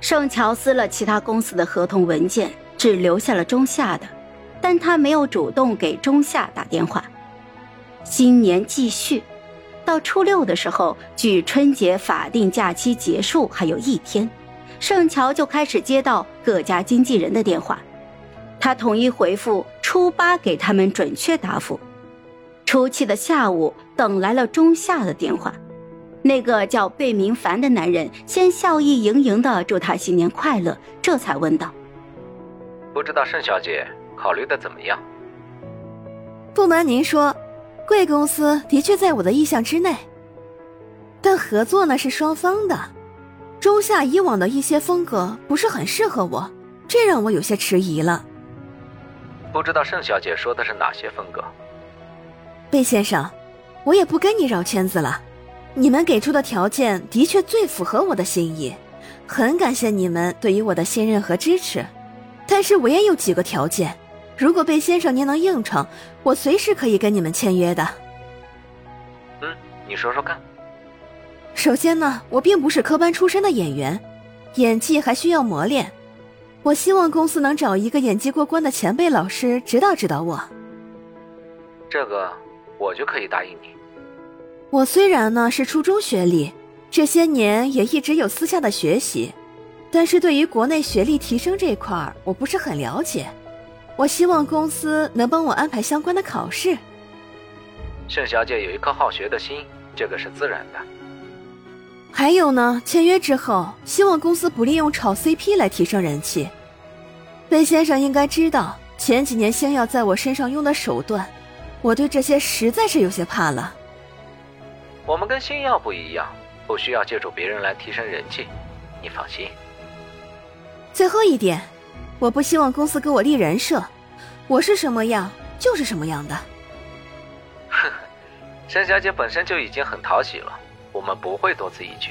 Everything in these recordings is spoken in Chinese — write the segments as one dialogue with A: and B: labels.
A: 盛乔撕了其他公司的合同文件，只留下了中夏的，但他没有主动给中夏打电话。新年继续，到初六的时候，距春节法定假期结束还有一天，盛乔就开始接到各家经纪人的电话，他统一回复初八给他们准确答复。初七的下午，等来了中夏的电话。那个叫贝明凡的男人先笑意盈盈的祝他新年快乐，这才问道：“
B: 不知道盛小姐考虑的怎么样？”
C: 不瞒您说，贵公司的确在我的意向之内，但合作呢是双方的，中夏以往的一些风格不是很适合我，这让我有些迟疑了。
B: 不知道盛小姐说的是哪些风格？
C: 贝先生，我也不跟你绕圈子了。你们给出的条件的确最符合我的心意，很感谢你们对于我的信任和支持。但是我也有几个条件，如果贝先生您能应承，我随时可以跟你们签约的。
B: 嗯，你说说看。
C: 首先呢，我并不是科班出身的演员，演技还需要磨练。我希望公司能找一个演技过关的前辈老师指导指导我。
B: 这个我就可以答应你。
C: 我虽然呢是初中学历，这些年也一直有私下的学习，但是对于国内学历提升这块儿，我不是很了解。我希望公司能帮我安排相关的考试。
B: 盛小姐有一颗好学的心，这个是自然的。
C: 还有呢，签约之后，希望公司不利用炒 CP 来提升人气。魏先生应该知道，前几年星耀在我身上用的手段，我对这些实在是有些怕了。
B: 我们跟星耀不一样，不需要借助别人来提升人气，你放心。
C: 最后一点，我不希望公司给我立人设，我是什么样就是什么样的。
B: 呵呵，沈小姐本身就已经很讨喜了，我们不会多此一举。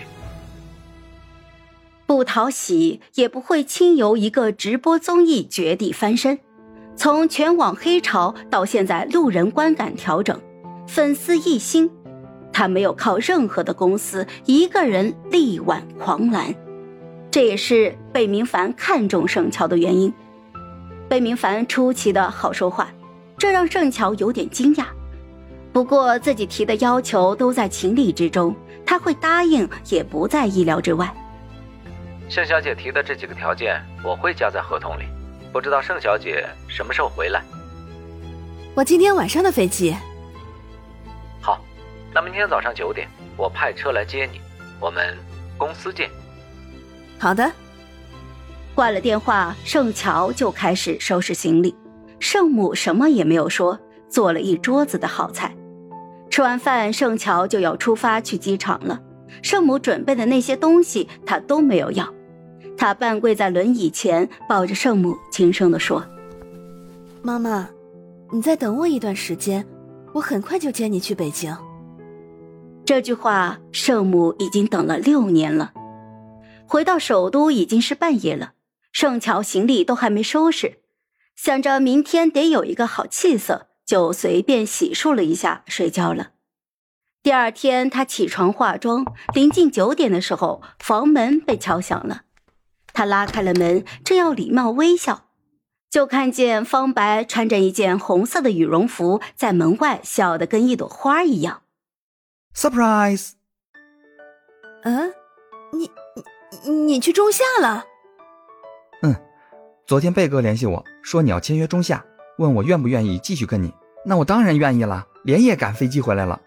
A: 不讨喜也不会轻由一个直播综艺绝地翻身，从全网黑潮到现在路人观感调整，粉丝一心。他没有靠任何的公司，一个人力挽狂澜，这也是贝明凡看中盛乔的原因。贝明凡出奇的好说话，这让盛乔有点惊讶。不过自己提的要求都在情理之中，他会答应也不在意料之外。
B: 盛小姐提的这几个条件，我会加在合同里。不知道盛小姐什么时候回来？
C: 我今天晚上的飞机。
B: 那明天早上九点，我派车来接你，我们公司见。
C: 好的。
A: 挂了电话，盛乔就开始收拾行李。盛母什么也没有说，做了一桌子的好菜。吃完饭，盛乔就要出发去机场了。盛母准备的那些东西，他都没有要。他半跪在轮椅前，抱着圣母，轻声地说：“
C: 妈妈，你再等我一段时间，我很快就接你去北京。”
A: 这句话，圣母已经等了六年了。回到首都已经是半夜了，圣乔行李都还没收拾，想着明天得有一个好气色，就随便洗漱了一下，睡觉了。第二天，他起床化妆，临近九点的时候，房门被敲响了。他拉开了门，正要礼貌微笑，就看见方白穿着一件红色的羽绒服，在门外笑得跟一朵花一样。
D: Surprise！
C: 嗯，你你你去中夏了？
D: 嗯，昨天贝哥联系我说你要签约中夏，问我愿不愿意继续跟你。那我当然愿意了，连夜赶飞机回来了。